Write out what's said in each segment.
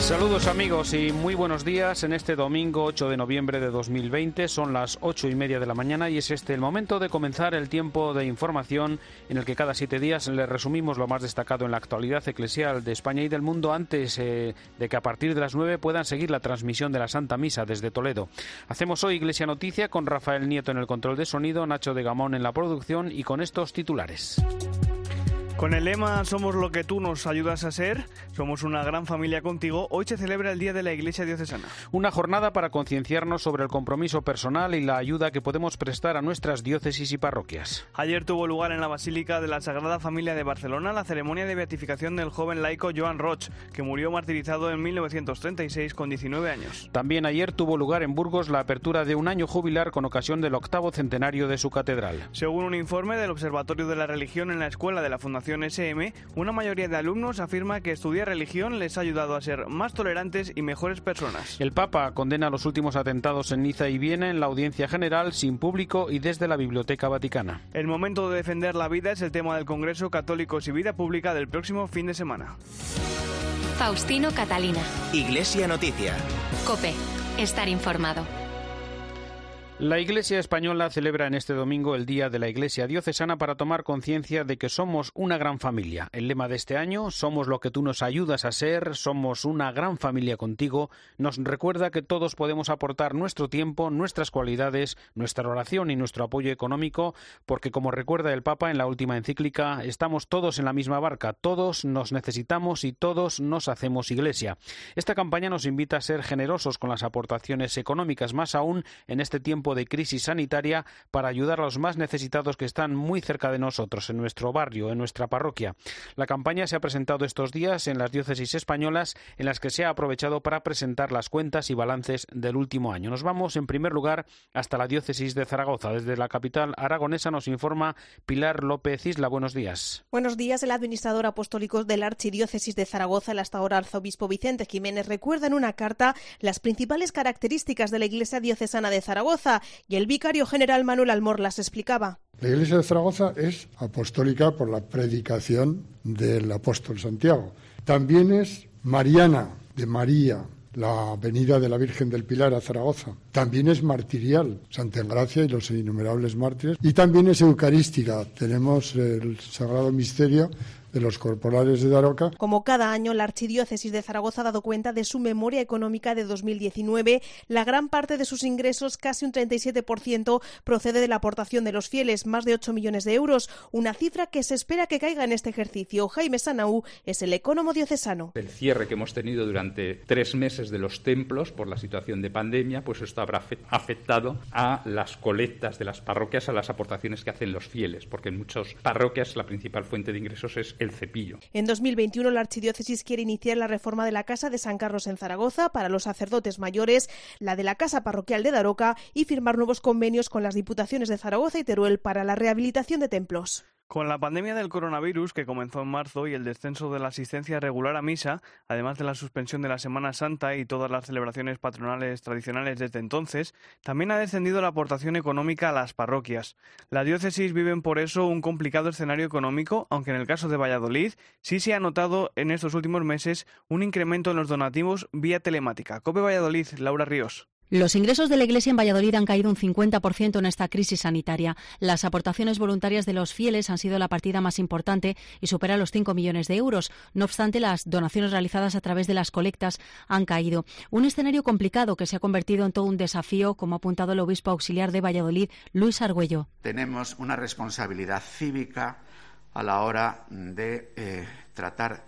Saludos amigos y muy buenos días en este domingo 8 de noviembre de 2020. Son las ocho y media de la mañana y es este el momento de comenzar el tiempo de información en el que cada siete días le resumimos lo más destacado en la actualidad eclesial de España y del mundo antes eh, de que a partir de las nueve puedan seguir la transmisión de la Santa Misa desde Toledo. Hacemos hoy Iglesia Noticia con Rafael Nieto en el control de sonido, Nacho de Gamón en la producción y con estos titulares. Con el lema Somos lo que tú nos ayudas a ser, somos una gran familia contigo, hoy se celebra el Día de la Iglesia Diocesana. Una jornada para concienciarnos sobre el compromiso personal y la ayuda que podemos prestar a nuestras diócesis y parroquias. Ayer tuvo lugar en la Basílica de la Sagrada Familia de Barcelona la ceremonia de beatificación del joven laico Joan Roch, que murió martirizado en 1936 con 19 años. También ayer tuvo lugar en Burgos la apertura de un año jubilar con ocasión del octavo centenario de su catedral. Según un informe del Observatorio de la Religión en la Escuela de la Fundación SM, una mayoría de alumnos afirma que estudiar religión les ha ayudado a ser más tolerantes y mejores personas. El Papa condena los últimos atentados en Niza y Viena en la audiencia general, sin público y desde la Biblioteca Vaticana. El momento de defender la vida es el tema del Congreso Católicos y Vida Pública del próximo fin de semana. Faustino Catalina. Iglesia Noticia. Cope. Estar informado. La Iglesia española celebra en este domingo el Día de la Iglesia Diocesana para tomar conciencia de que somos una gran familia. El lema de este año, Somos lo que tú nos ayudas a ser, somos una gran familia contigo, nos recuerda que todos podemos aportar nuestro tiempo, nuestras cualidades, nuestra oración y nuestro apoyo económico, porque como recuerda el Papa en la última encíclica, estamos todos en la misma barca, todos nos necesitamos y todos nos hacemos Iglesia. Esta campaña nos invita a ser generosos con las aportaciones económicas, más aún en este tiempo de crisis sanitaria para ayudar a los más necesitados que están muy cerca de nosotros, en nuestro barrio, en nuestra parroquia. La campaña se ha presentado estos días en las diócesis españolas, en las que se ha aprovechado para presentar las cuentas y balances del último año. Nos vamos, en primer lugar, hasta la diócesis de Zaragoza. Desde la capital aragonesa nos informa Pilar López Isla. Buenos días. Buenos días. El administrador apostólico de la Archidiócesis de Zaragoza, el hasta ahora arzobispo Vicente Jiménez, recuerda en una carta las principales características de la Iglesia Diocesana de Zaragoza y el vicario general Manuel Almor las explicaba. La Iglesia de Zaragoza es apostólica por la predicación del apóstol Santiago. También es mariana, de María, la venida de la Virgen del Pilar a Zaragoza. También es martirial, Santa Engracia y los innumerables mártires. Y también es eucarística. Tenemos el Sagrado Misterio de los corporales de Daroca. Como cada año, la Archidiócesis de Zaragoza ha dado cuenta de su memoria económica de 2019. La gran parte de sus ingresos, casi un 37%, procede de la aportación de los fieles, más de 8 millones de euros, una cifra que se espera que caiga en este ejercicio. Jaime Sanaú es el ecónomo diocesano. El cierre que hemos tenido durante tres meses de los templos por la situación de pandemia, pues esto habrá afectado a las colectas de las parroquias, a las aportaciones que hacen los fieles, porque en muchas parroquias la principal fuente de ingresos es el cepillo. En 2021 la Archidiócesis quiere iniciar la reforma de la Casa de San Carlos en Zaragoza para los sacerdotes mayores, la de la Casa Parroquial de Daroca y firmar nuevos convenios con las Diputaciones de Zaragoza y Teruel para la rehabilitación de templos. Con la pandemia del coronavirus que comenzó en marzo y el descenso de la asistencia regular a misa, además de la suspensión de la Semana Santa y todas las celebraciones patronales tradicionales desde entonces, también ha descendido la aportación económica a las parroquias. La diócesis vive por eso un complicado escenario económico, aunque en el caso de Valladolid sí se ha notado en estos últimos meses un incremento en los donativos vía telemática. Cope Valladolid, Laura Ríos. Los ingresos de la Iglesia en Valladolid han caído un 50% en esta crisis sanitaria. Las aportaciones voluntarias de los fieles han sido la partida más importante y supera los 5 millones de euros. No obstante, las donaciones realizadas a través de las colectas han caído. Un escenario complicado que se ha convertido en todo un desafío, como ha apuntado el obispo auxiliar de Valladolid, Luis Argüello. Tenemos una responsabilidad cívica a la hora de eh, tratar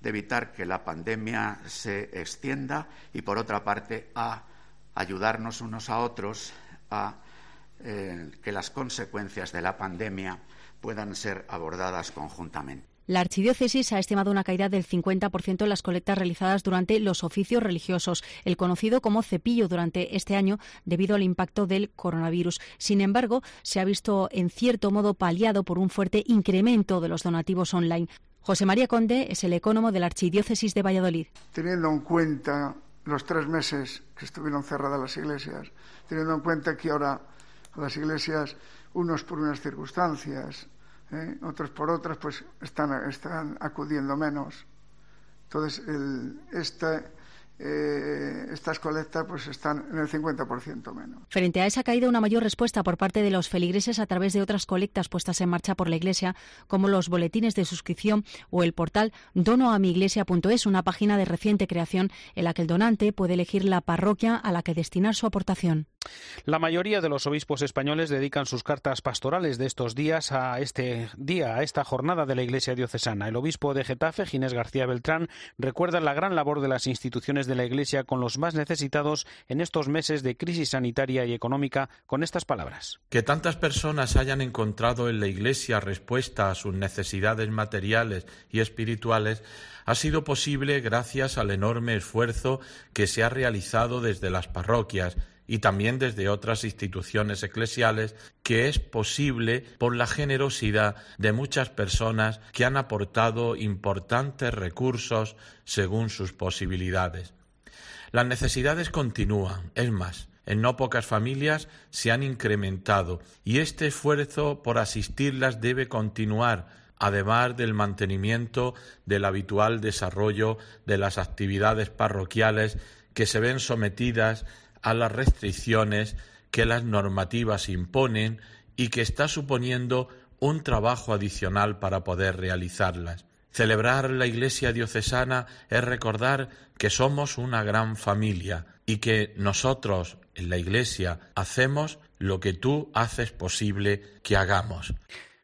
de evitar que la pandemia se extienda y, por otra parte, a ayudarnos unos a otros a eh, que las consecuencias de la pandemia puedan ser abordadas conjuntamente. La archidiócesis ha estimado una caída del 50% en las colectas realizadas durante los oficios religiosos, el conocido como cepillo durante este año debido al impacto del coronavirus. Sin embargo, se ha visto en cierto modo paliado por un fuerte incremento de los donativos online. José María Conde es el ecónomo de la archidiócesis de Valladolid. Teniendo en cuenta los tres meses que estuvieron cerradas las iglesias, teniendo en cuenta que ahora las iglesias, unos por unas circunstancias, ¿eh? otros por otras, pues están, están acudiendo menos. Entonces, el, este eh, estas colectas pues están en el 50% menos. Frente a esa caída, una mayor respuesta por parte de los feligreses a través de otras colectas puestas en marcha por la Iglesia, como los boletines de suscripción o el portal donoamiglesia.es, una página de reciente creación en la que el donante puede elegir la parroquia a la que destinar su aportación. La mayoría de los obispos españoles dedican sus cartas pastorales de estos días a este día, a esta jornada de la Iglesia diocesana. El obispo de Getafe, Ginés García Beltrán, recuerda la gran labor de las instituciones de la Iglesia con los más necesitados en estos meses de crisis sanitaria y económica con estas palabras. Que tantas personas hayan encontrado en la Iglesia respuesta a sus necesidades materiales y espirituales ha sido posible gracias al enorme esfuerzo que se ha realizado desde las parroquias y también desde otras instituciones eclesiales, que es posible por la generosidad de muchas personas que han aportado importantes recursos según sus posibilidades. Las necesidades continúan, es más, en no pocas familias se han incrementado y este esfuerzo por asistirlas debe continuar, además del mantenimiento del habitual desarrollo de las actividades parroquiales que se ven sometidas a las restricciones que las normativas imponen y que está suponiendo un trabajo adicional para poder realizarlas. Celebrar la Iglesia diocesana es recordar que somos una gran familia y que nosotros en la Iglesia hacemos lo que tú haces posible que hagamos.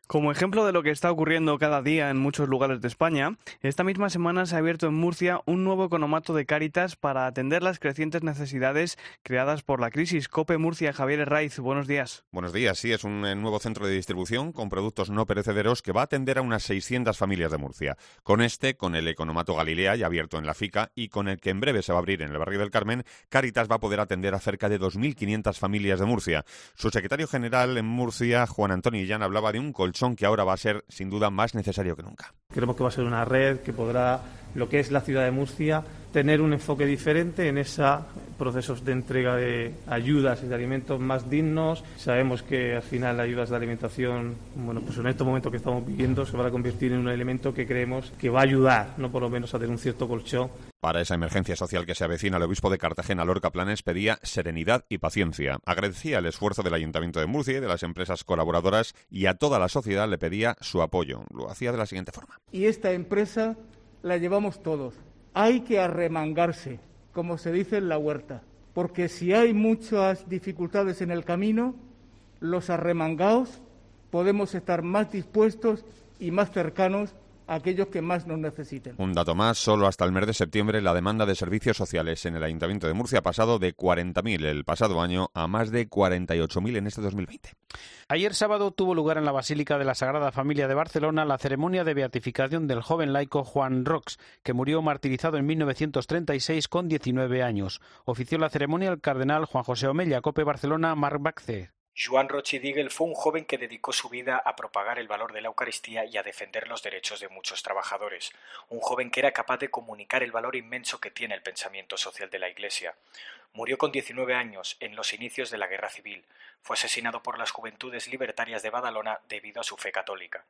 Como ejemplo de lo que está ocurriendo cada día en muchos lugares de España, esta misma semana se ha abierto en Murcia un nuevo economato de Cáritas para atender las crecientes necesidades creadas por la crisis. Cope Murcia, Javier Raiz, buenos días. Buenos días, sí, es un eh, nuevo centro de distribución con productos no perecederos que va a atender a unas 600 familias de Murcia. Con este, con el economato Galilea, ya abierto en la FICA, y con el que en breve se va a abrir en el barrio del Carmen, Cáritas va a poder atender a cerca de 2.500 familias de Murcia. Su secretario general en Murcia, Juan Antonio Illán, hablaba de un colchón que ahora va a ser sin duda más necesario que nunca. Creemos que va a ser una red que podrá, lo que es la ciudad de Murcia, tener un enfoque diferente en esos procesos de entrega de ayudas y de alimentos más dignos. Sabemos que al final ayudas de alimentación, bueno, pues en estos momentos que estamos viviendo se van a convertir en un elemento que creemos que va a ayudar, no por lo menos a tener un cierto colchón. Para esa emergencia social que se avecina, el obispo de Cartagena, Lorca Planes, pedía serenidad y paciencia. Agradecía el esfuerzo del Ayuntamiento de Murcia y de las empresas colaboradoras y a toda la sociedad le pedía su apoyo. Lo hacía de la siguiente forma. Y esta empresa la llevamos todos. Hay que arremangarse, como se dice en la huerta, porque si hay muchas dificultades en el camino, los arremangados podemos estar más dispuestos y más cercanos aquellos que más nos necesiten. Un dato más, solo hasta el mes de septiembre la demanda de servicios sociales en el Ayuntamiento de Murcia ha pasado de 40.000 el pasado año a más de 48.000 en este 2020. Ayer sábado tuvo lugar en la Basílica de la Sagrada Familia de Barcelona la ceremonia de beatificación del joven laico Juan Rox, que murió martirizado en 1936 con 19 años. Ofició la ceremonia el cardenal Juan José Omella, Cope Barcelona, Marc Bacce. Joan fue un joven que dedicó su vida a propagar el valor de la Eucaristía y a defender los derechos de muchos trabajadores, un joven que era capaz de comunicar el valor inmenso que tiene el pensamiento social de la Iglesia. Murió con 19 años en los inicios de la Guerra Civil. Fue asesinado por las Juventudes Libertarias de Badalona debido a su fe católica.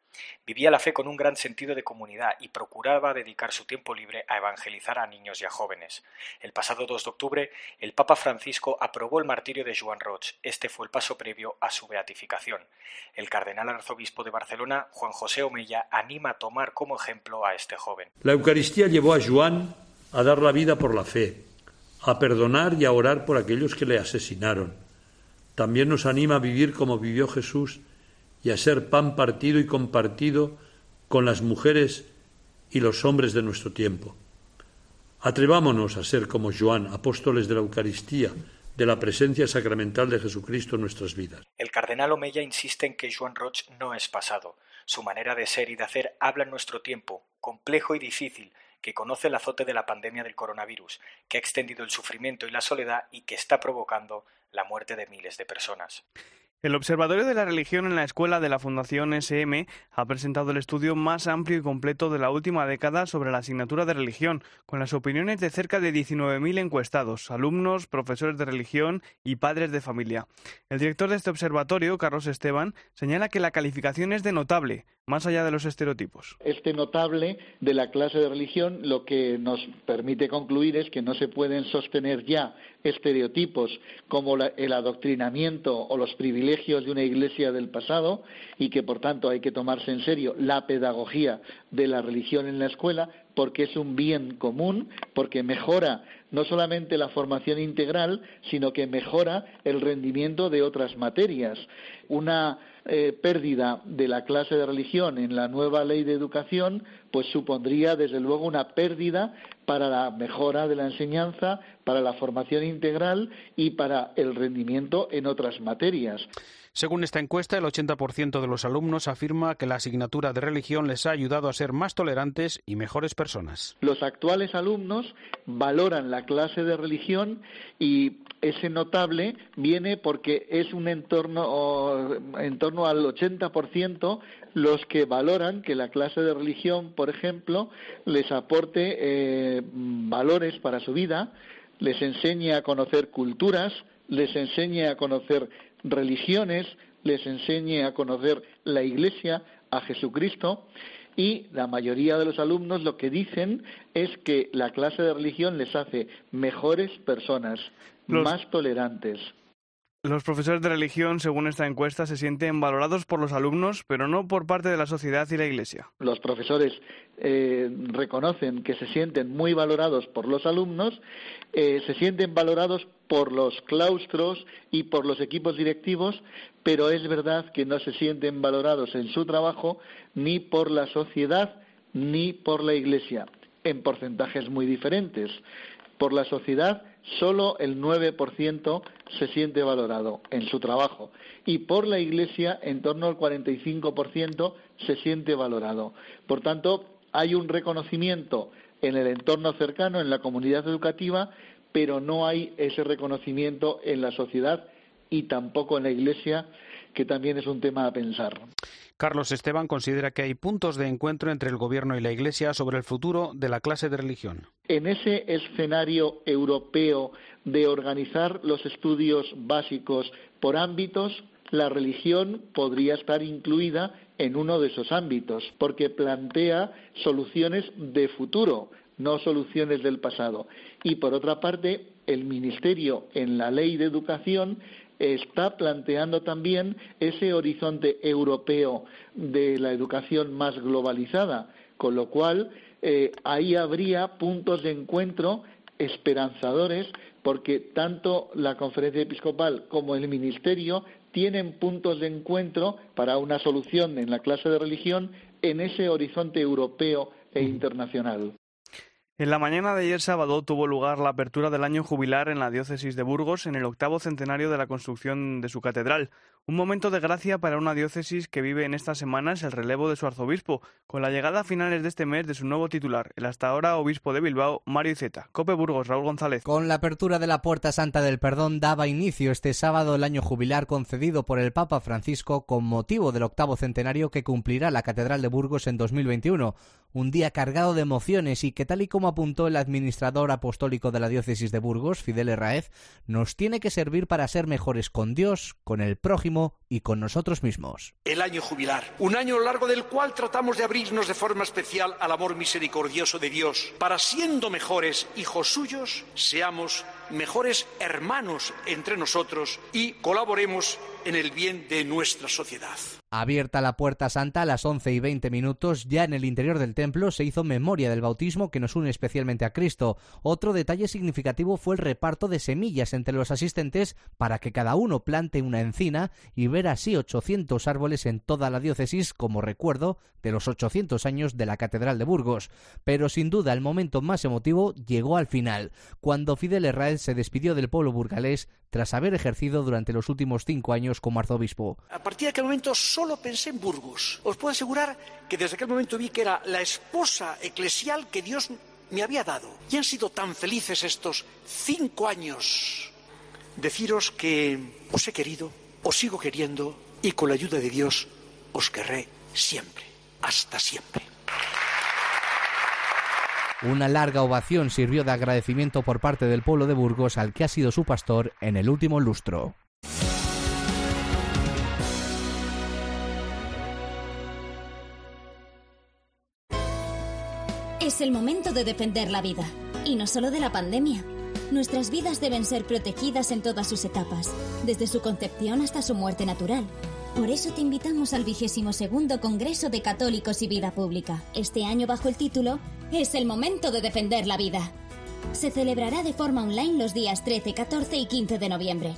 Vivía la fe con un gran sentido de comunidad y procuraba dedicar su tiempo libre a evangelizar a niños y a jóvenes. El pasado 2 de octubre, el Papa Francisco aprobó el martirio de Joan Roch. Este fue el paso previo a su beatificación. El cardenal arzobispo de Barcelona, Juan José Omella, anima a tomar como ejemplo a este joven. La Eucaristía llevó a Joan a dar la vida por la fe a perdonar y a orar por aquellos que le asesinaron. También nos anima a vivir como vivió Jesús y a ser pan partido y compartido con las mujeres y los hombres de nuestro tiempo. Atrevámonos a ser como Joan, apóstoles de la Eucaristía, de la presencia sacramental de Jesucristo en nuestras vidas. El cardenal Omeya insiste en que Joan Roch no es pasado. Su manera de ser y de hacer habla en nuestro tiempo, complejo y difícil, que conoce el azote de la pandemia del coronavirus, que ha extendido el sufrimiento y la soledad y que está provocando la muerte de miles de personas. El Observatorio de la Religión en la Escuela de la Fundación SM ha presentado el estudio más amplio y completo de la última década sobre la asignatura de religión, con las opiniones de cerca de 19.000 encuestados, alumnos, profesores de religión y padres de familia. El director de este observatorio, Carlos Esteban, señala que la calificación es de notable, más allá de los estereotipos. Este notable de la clase de religión lo que nos permite concluir es que no se pueden sostener ya estereotipos como el adoctrinamiento o los privilegios de una iglesia del pasado y que por tanto hay que tomarse en serio la pedagogía de la religión en la escuela porque es un bien común, porque mejora no solamente la formación integral, sino que mejora el rendimiento de otras materias. Una eh, pérdida de la clase de religión en la nueva ley de educación, pues supondría desde luego una pérdida para la mejora de la enseñanza, para la formación integral y para el rendimiento en otras materias. Según esta encuesta, el 80% de los alumnos afirma que la asignatura de religión les ha ayudado a ser más tolerantes y mejores personas. Los actuales alumnos valoran la clase de religión y ese notable viene porque es un entorno en torno al 80% los que valoran que la clase de religión, por ejemplo, les aporte eh, valores para su vida, les enseñe a conocer culturas, les enseñe a conocer religiones, les enseñe a conocer la Iglesia, a Jesucristo, y la mayoría de los alumnos lo que dicen es que la clase de religión les hace mejores personas, más tolerantes. Los profesores de religión, según esta encuesta, se sienten valorados por los alumnos, pero no por parte de la sociedad y la Iglesia. Los profesores eh, reconocen que se sienten muy valorados por los alumnos, eh, se sienten valorados por los claustros y por los equipos directivos, pero es verdad que no se sienten valorados en su trabajo ni por la sociedad ni por la Iglesia, en porcentajes muy diferentes. Por la sociedad solo el 9% se siente valorado en su trabajo y por la Iglesia en torno al 45% se siente valorado. Por tanto, hay un reconocimiento en el entorno cercano, en la comunidad educativa, pero no hay ese reconocimiento en la sociedad y tampoco en la Iglesia, que también es un tema a pensar. Carlos Esteban considera que hay puntos de encuentro entre el Gobierno y la Iglesia sobre el futuro de la clase de religión. En ese escenario europeo de organizar los estudios básicos por ámbitos, la religión podría estar incluida en uno de esos ámbitos, porque plantea soluciones de futuro, no soluciones del pasado. Y por otra parte, el Ministerio en la Ley de Educación está planteando también ese horizonte europeo de la educación más globalizada, con lo cual eh, ahí habría puntos de encuentro esperanzadores porque tanto la conferencia episcopal como el ministerio tienen puntos de encuentro para una solución en la clase de religión en ese horizonte europeo e internacional. En la mañana de ayer sábado tuvo lugar la apertura del año jubilar en la diócesis de Burgos en el octavo centenario de la construcción de su catedral, un momento de gracia para una diócesis que vive en estas semanas el relevo de su arzobispo, con la llegada a finales de este mes de su nuevo titular, el hasta ahora obispo de Bilbao, Mario Iceta. Cope Burgos, Raúl González. Con la apertura de la Puerta Santa del Perdón daba inicio este sábado el año jubilar concedido por el Papa Francisco con motivo del octavo centenario que cumplirá la Catedral de Burgos en 2021. Un día cargado de emociones y que tal y como apuntó el administrador apostólico de la diócesis de Burgos, Fidel Herraez, nos tiene que servir para ser mejores con Dios, con el prójimo, y con nosotros mismos. El año jubilar, un año largo del cual tratamos de abrirnos de forma especial al amor misericordioso de Dios, para siendo mejores hijos suyos, seamos mejores hermanos entre nosotros y colaboremos en el bien de nuestra sociedad. Abierta la puerta santa a las 11 y 20 minutos, ya en el interior del templo se hizo memoria del bautismo que nos une especialmente a Cristo. Otro detalle significativo fue el reparto de semillas entre los asistentes para que cada uno plante una encina y ver así 800 árboles en toda la diócesis como recuerdo de los 800 años de la Catedral de Burgos. Pero sin duda el momento más emotivo llegó al final, cuando Fidel Herrera se despidió del pueblo burgalés tras haber ejercido durante los últimos cinco años como arzobispo. A partir de aquel momento solo pensé en Burgos. Os puedo asegurar que desde aquel momento vi que era la esposa eclesial que Dios me había dado. Y han sido tan felices estos cinco años. Deciros que os he querido, os sigo queriendo y con la ayuda de Dios os querré siempre, hasta siempre. Una larga ovación sirvió de agradecimiento por parte del pueblo de Burgos al que ha sido su pastor en el último lustro. Es el momento de defender la vida. Y no solo de la pandemia. Nuestras vidas deben ser protegidas en todas sus etapas, desde su concepción hasta su muerte natural. Por eso te invitamos al vigésimo segundo Congreso de Católicos y Vida Pública, este año bajo el título Es el momento de defender la vida. Se celebrará de forma online los días 13, 14 y 15 de noviembre.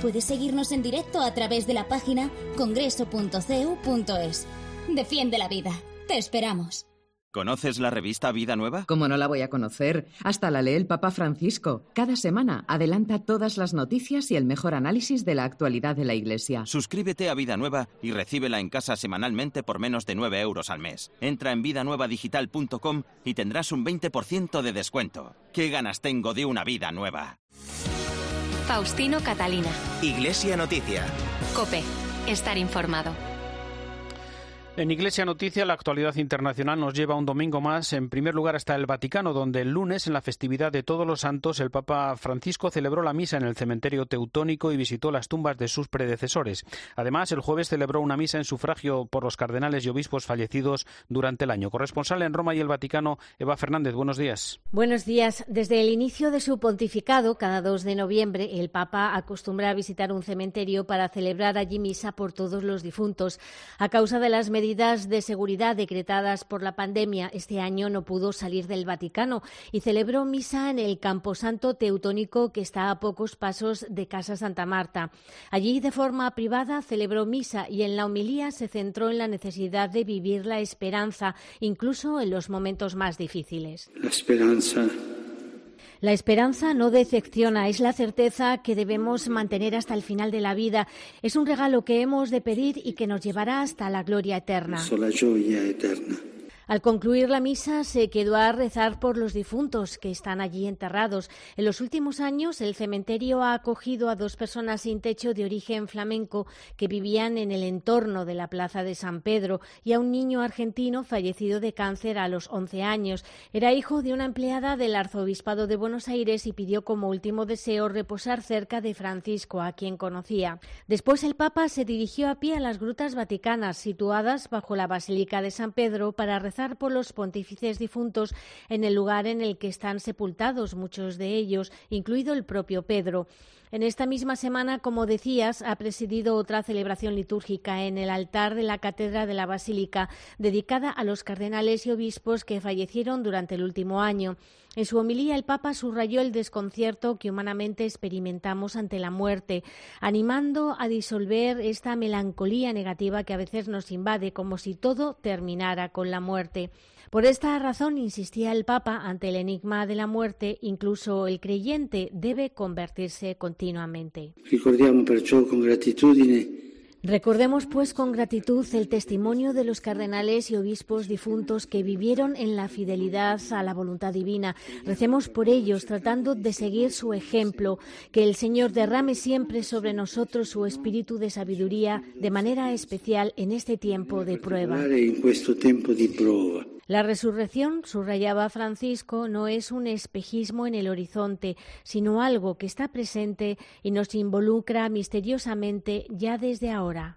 Puedes seguirnos en directo a través de la página congreso.cu.es. Defiende la vida. Te esperamos. ¿Conoces la revista Vida Nueva? ¿Cómo no la voy a conocer? Hasta la lee el Papa Francisco. Cada semana adelanta todas las noticias y el mejor análisis de la actualidad de la Iglesia. Suscríbete a Vida Nueva y recíbela en casa semanalmente por menos de 9 euros al mes. Entra en vidanuevadigital.com y tendrás un 20% de descuento. ¿Qué ganas tengo de una vida nueva? Faustino Catalina. Iglesia Noticia. Cope. Estar informado. En Iglesia Noticia, la actualidad internacional nos lleva un domingo más. En primer lugar está el Vaticano, donde el lunes, en la festividad de Todos los Santos, el Papa Francisco celebró la misa en el cementerio teutónico y visitó las tumbas de sus predecesores. Además, el jueves celebró una misa en sufragio por los cardenales y obispos fallecidos durante el año. Corresponsal en Roma y el Vaticano, Eva Fernández, buenos días. Buenos días. Desde el inicio de su pontificado, cada 2 de noviembre, el Papa acostumbra a visitar un cementerio para celebrar allí misa por todos los difuntos. A causa de las medidas de seguridad decretadas por la pandemia, este año no pudo salir del Vaticano y celebró misa en el Camposanto Teutónico que está a pocos pasos de Casa Santa Marta. Allí, de forma privada, celebró misa y en la homilía se centró en la necesidad de vivir la esperanza, incluso en los momentos más difíciles. La esperanza la esperanza no decepciona, es la certeza que debemos mantener hasta el final de la vida. Es un regalo que hemos de pedir y que nos llevará hasta la gloria eterna. Al concluir la misa se quedó a rezar por los difuntos que están allí enterrados. En los últimos años el cementerio ha acogido a dos personas sin techo de origen flamenco que vivían en el entorno de la Plaza de San Pedro y a un niño argentino fallecido de cáncer a los 11 años. Era hijo de una empleada del Arzobispado de Buenos Aires y pidió como último deseo reposar cerca de Francisco, a quien conocía. Después el Papa se dirigió a pie a las grutas vaticanas situadas bajo la Basílica de San Pedro para rezar por los pontífices difuntos en el lugar en el que están sepultados muchos de ellos, incluido el propio Pedro. En esta misma semana, como decías, ha presidido otra celebración litúrgica en el altar de la Cátedra de la Basílica, dedicada a los cardenales y obispos que fallecieron durante el último año. En su homilía, el Papa subrayó el desconcierto que humanamente experimentamos ante la muerte, animando a disolver esta melancolía negativa que a veces nos invade, como si todo terminara con la muerte. Por esta razón, insistía el Papa, ante el enigma de la muerte, incluso el creyente debe convertirse continuamente. Recordemos, pues, con gratitud el testimonio de los cardenales y obispos difuntos que vivieron en la fidelidad a la voluntad divina. Recemos por ellos, tratando de seguir su ejemplo. Que el Señor derrame siempre sobre nosotros su espíritu de sabiduría, de manera especial en este tiempo de prueba. La resurrección, subrayaba Francisco, no es un espejismo en el horizonte, sino algo que está presente y nos involucra misteriosamente ya desde ahora.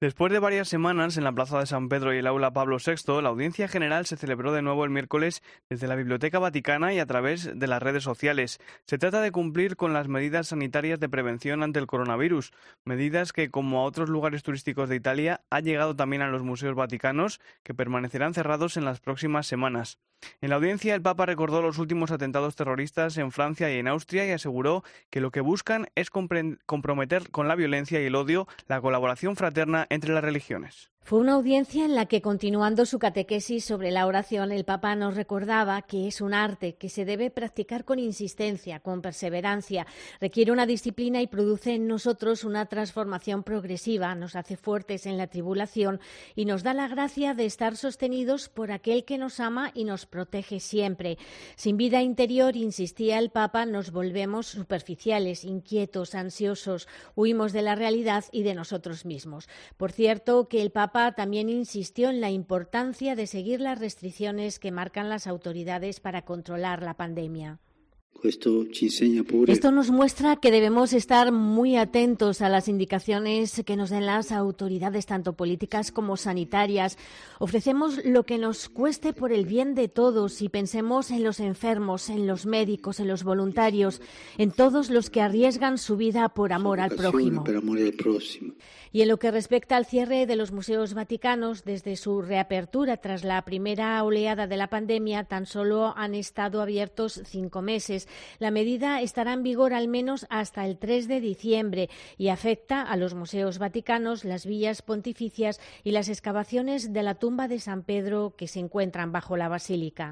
Después de varias semanas en la Plaza de San Pedro y el Aula Pablo VI, la audiencia general se celebró de nuevo el miércoles desde la Biblioteca Vaticana y a través de las redes sociales. Se trata de cumplir con las medidas sanitarias de prevención ante el coronavirus, medidas que, como a otros lugares turísticos de Italia, ha llegado también a los museos vaticanos, que permanecerán cerrados en las próximas semanas. En la audiencia, el Papa recordó los últimos atentados terroristas en Francia y en Austria y aseguró que lo que buscan es comprometer con la violencia y el odio la colaboración fraterna entre las religiones. Fue una audiencia en la que, continuando su catequesis sobre la oración, el Papa nos recordaba que es un arte que se debe practicar con insistencia, con perseverancia, requiere una disciplina y produce en nosotros una transformación progresiva, nos hace fuertes en la tribulación y nos da la gracia de estar sostenidos por aquel que nos ama y nos protege siempre. Sin vida interior, insistía el Papa, nos volvemos superficiales, inquietos, ansiosos, huimos de la realidad y de nosotros mismos. Por cierto, que el Papa también insistió en la importancia de seguir las restricciones que marcan las autoridades para controlar la pandemia. Esto nos muestra que debemos estar muy atentos a las indicaciones que nos den las autoridades, tanto políticas como sanitarias. Ofrecemos lo que nos cueste por el bien de todos y pensemos en los enfermos, en los médicos, en los voluntarios, en todos los que arriesgan su vida por amor al prójimo. Y en lo que respecta al cierre de los museos vaticanos, desde su reapertura tras la primera oleada de la pandemia, tan solo han estado abiertos cinco meses. La medida estará en vigor al menos hasta el 3 de diciembre y afecta a los museos vaticanos, las villas pontificias y las excavaciones de la tumba de San Pedro que se encuentran bajo la basílica.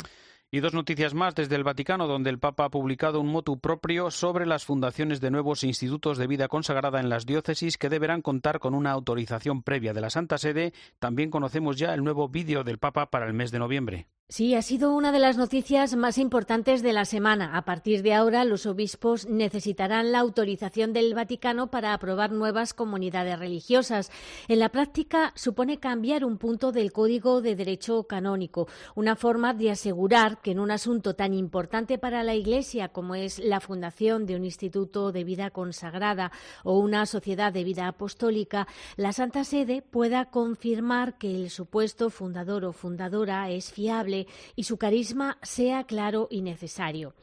Y dos noticias más desde el Vaticano, donde el Papa ha publicado un motu propio sobre las fundaciones de nuevos institutos de vida consagrada en las diócesis que deberán contar con una autorización previa de la Santa Sede. También conocemos ya el nuevo vídeo del Papa para el mes de noviembre. Sí, ha sido una de las noticias más importantes de la semana. A partir de ahora, los obispos necesitarán la autorización del Vaticano para aprobar nuevas comunidades religiosas. En la práctica, supone cambiar un punto del Código de Derecho Canónico, una forma de asegurar que en un asunto tan importante para la Iglesia como es la fundación de un instituto de vida consagrada o una sociedad de vida apostólica, la Santa Sede pueda confirmar que el supuesto fundador o fundadora es fiable y su carisma sea claro y necesario.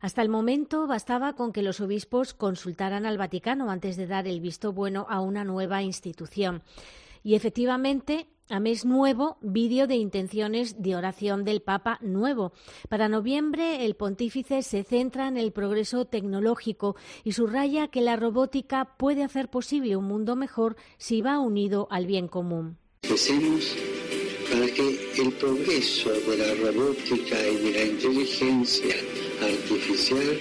Hasta el momento bastaba con que los obispos consultaran al Vaticano antes de dar el visto bueno a una nueva institución. Y efectivamente, a mes nuevo, vídeo de intenciones de oración del Papa nuevo. Para noviembre, el pontífice se centra en el progreso tecnológico y subraya que la robótica puede hacer posible un mundo mejor si va unido al bien común para que el progreso de la robótica y de la inteligencia artificial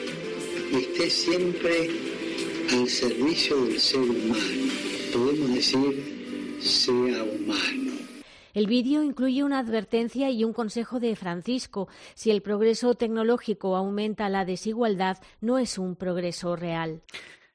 esté siempre al servicio del ser humano. Podemos decir, sea humano. El vídeo incluye una advertencia y un consejo de Francisco. Si el progreso tecnológico aumenta la desigualdad, no es un progreso real.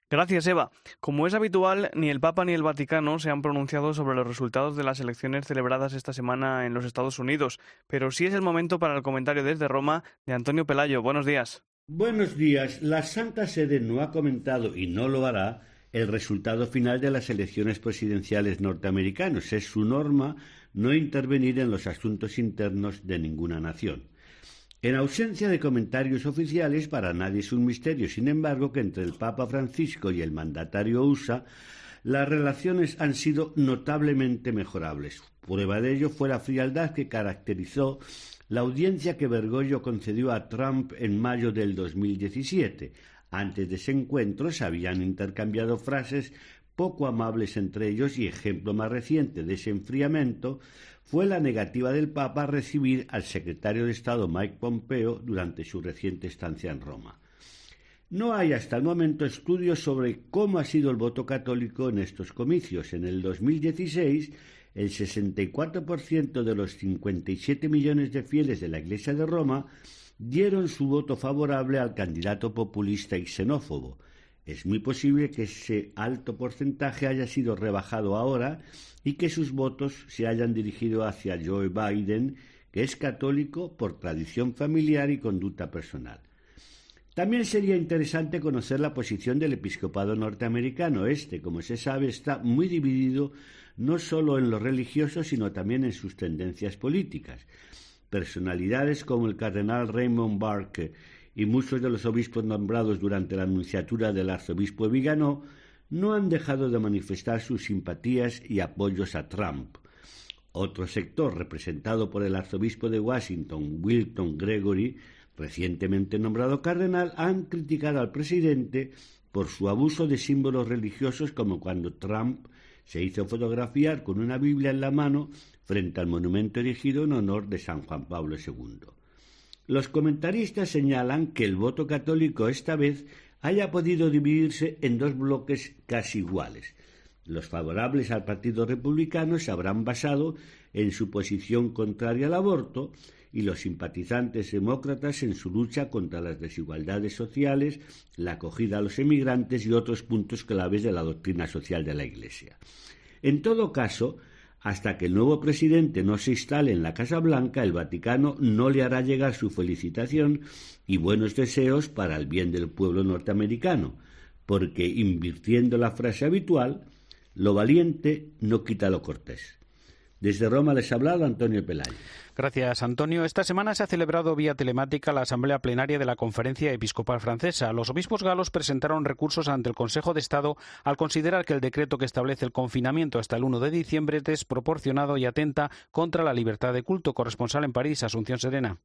Gracias, Eva. Como es habitual, ni el Papa ni el Vaticano se han pronunciado sobre los resultados de las elecciones celebradas esta semana en los Estados Unidos, pero sí es el momento para el comentario desde Roma de Antonio Pelayo. Buenos días. Buenos días. La Santa Sede no ha comentado y no lo hará el resultado final de las elecciones presidenciales norteamericanas. Es su norma no intervenir en los asuntos internos de ninguna nación. En ausencia de comentarios oficiales, para nadie es un misterio, sin embargo, que entre el Papa Francisco y el mandatario USA las relaciones han sido notablemente mejorables. Prueba de ello fue la frialdad que caracterizó la audiencia que Bergoglio concedió a Trump en mayo del 2017. Antes de ese encuentro se habían intercambiado frases poco amables entre ellos y ejemplo más reciente de ese enfriamiento fue la negativa del Papa a recibir al secretario de Estado Mike Pompeo durante su reciente estancia en Roma. No hay hasta el momento estudios sobre cómo ha sido el voto católico en estos comicios. En el 2016, el 64% de los 57 millones de fieles de la Iglesia de Roma dieron su voto favorable al candidato populista y xenófobo. Es muy posible que ese alto porcentaje haya sido rebajado ahora y que sus votos se hayan dirigido hacia Joe Biden, que es católico por tradición familiar y conducta personal. También sería interesante conocer la posición del episcopado norteamericano. Este, como se sabe, está muy dividido no solo en lo religioso, sino también en sus tendencias políticas. Personalidades como el cardenal Raymond Burke y muchos de los obispos nombrados durante la anunciatura del arzobispo Vigano no han dejado de manifestar sus simpatías y apoyos a Trump. Otro sector, representado por el arzobispo de Washington, Wilton Gregory, recientemente nombrado cardenal, han criticado al presidente por su abuso de símbolos religiosos como cuando Trump Se hizo fotografiar con una Biblia en la mano frente al monumento erigido en honor de San Juan Pablo II. Los comentaristas señalan que el voto católico esta vez haya podido dividirse en dos bloques casi iguales. Los favorables al Partido Republicano se habrán basado en su posición contraria al aborto y los simpatizantes demócratas en su lucha contra las desigualdades sociales, la acogida a los emigrantes y otros puntos claves de la doctrina social de la Iglesia. En todo caso, hasta que el nuevo presidente no se instale en la Casa Blanca, el Vaticano no le hará llegar su felicitación y buenos deseos para el bien del pueblo norteamericano, porque invirtiendo la frase habitual, lo valiente no quita lo cortés. Desde Roma les ha hablado Antonio Pelayo. Gracias, Antonio. Esta semana se ha celebrado vía telemática la Asamblea Plenaria de la Conferencia Episcopal Francesa. Los obispos galos presentaron recursos ante el Consejo de Estado al considerar que el decreto que establece el confinamiento hasta el 1 de diciembre es desproporcionado y atenta contra la libertad de culto. Corresponsal en París, Asunción Serena.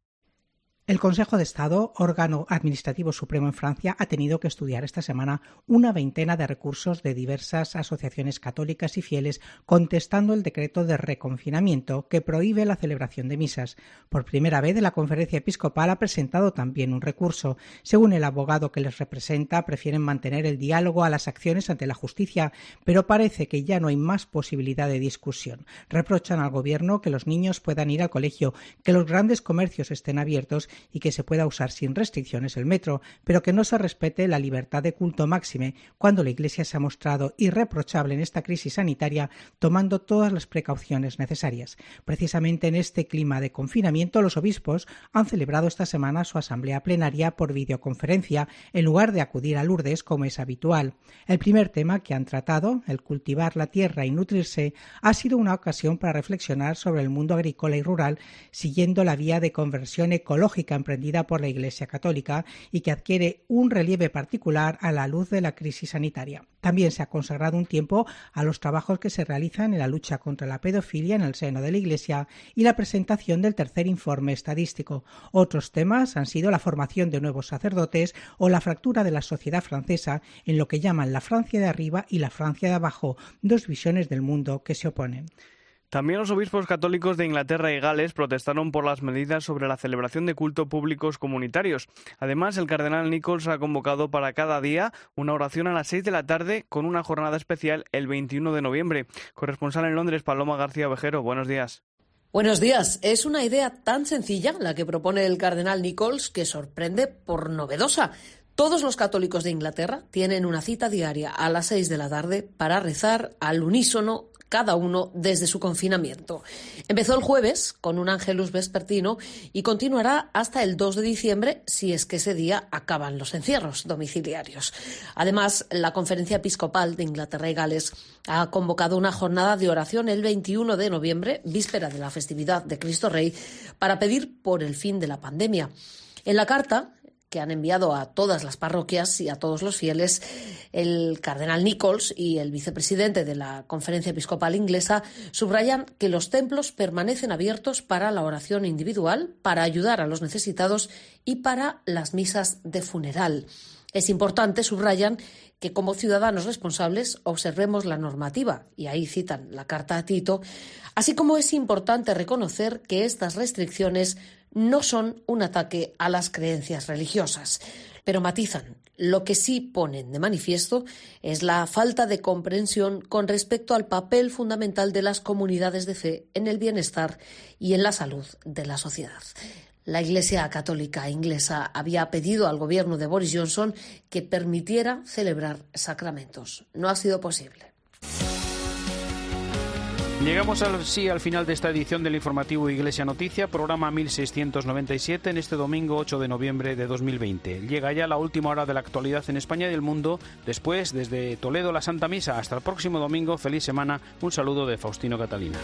El Consejo de Estado, órgano administrativo supremo en Francia, ha tenido que estudiar esta semana una veintena de recursos de diversas asociaciones católicas y fieles contestando el decreto de reconfinamiento que prohíbe la celebración de misas. Por primera vez, la conferencia episcopal ha presentado también un recurso. Según el abogado que les representa, prefieren mantener el diálogo a las acciones ante la justicia, pero parece que ya no hay más posibilidad de discusión. Reprochan al gobierno que los niños puedan ir al colegio, que los grandes comercios estén abiertos y que se pueda usar sin restricciones el metro, pero que no se respete la libertad de culto máxime cuando la Iglesia se ha mostrado irreprochable en esta crisis sanitaria, tomando todas las precauciones necesarias. Precisamente en este clima de confinamiento, los obispos han celebrado esta semana su asamblea plenaria por videoconferencia en lugar de acudir a Lourdes como es habitual. El primer tema que han tratado, el cultivar la tierra y nutrirse, ha sido una ocasión para reflexionar sobre el mundo agrícola y rural, siguiendo la vía de conversión ecológica emprendida por la Iglesia Católica y que adquiere un relieve particular a la luz de la crisis sanitaria. También se ha consagrado un tiempo a los trabajos que se realizan en la lucha contra la pedofilia en el seno de la Iglesia y la presentación del tercer informe estadístico. Otros temas han sido la formación de nuevos sacerdotes o la fractura de la sociedad francesa en lo que llaman la Francia de arriba y la Francia de abajo, dos visiones del mundo que se oponen. También los obispos católicos de Inglaterra y Gales protestaron por las medidas sobre la celebración de culto públicos comunitarios. Además, el cardenal Nichols ha convocado para cada día una oración a las seis de la tarde con una jornada especial el 21 de noviembre. Corresponsal en Londres, Paloma García Ovejero. Buenos días. Buenos días. Es una idea tan sencilla la que propone el cardenal Nichols que sorprende por novedosa. Todos los católicos de Inglaterra tienen una cita diaria a las seis de la tarde para rezar al unísono cada uno desde su confinamiento. Empezó el jueves con un ángelus vespertino y continuará hasta el 2 de diciembre si es que ese día acaban los encierros domiciliarios. Además, la Conferencia Episcopal de Inglaterra y Gales ha convocado una jornada de oración el 21 de noviembre, víspera de la festividad de Cristo Rey, para pedir por el fin de la pandemia. En la carta, que han enviado a todas las parroquias y a todos los fieles, el cardenal Nichols y el vicepresidente de la Conferencia Episcopal Inglesa subrayan que los templos permanecen abiertos para la oración individual, para ayudar a los necesitados y para las misas de funeral. Es importante, subrayan, que como ciudadanos responsables observemos la normativa, y ahí citan la carta a Tito, así como es importante reconocer que estas restricciones no son un ataque a las creencias religiosas, pero matizan. Lo que sí ponen de manifiesto es la falta de comprensión con respecto al papel fundamental de las comunidades de fe en el bienestar y en la salud de la sociedad. La Iglesia Católica inglesa había pedido al gobierno de Boris Johnson que permitiera celebrar sacramentos. No ha sido posible. Llegamos así al final de esta edición del informativo Iglesia Noticia, programa 1697, en este domingo 8 de noviembre de 2020. Llega ya la última hora de la actualidad en España y el mundo. Después, desde Toledo, la Santa Misa. Hasta el próximo domingo. Feliz semana. Un saludo de Faustino Catalina.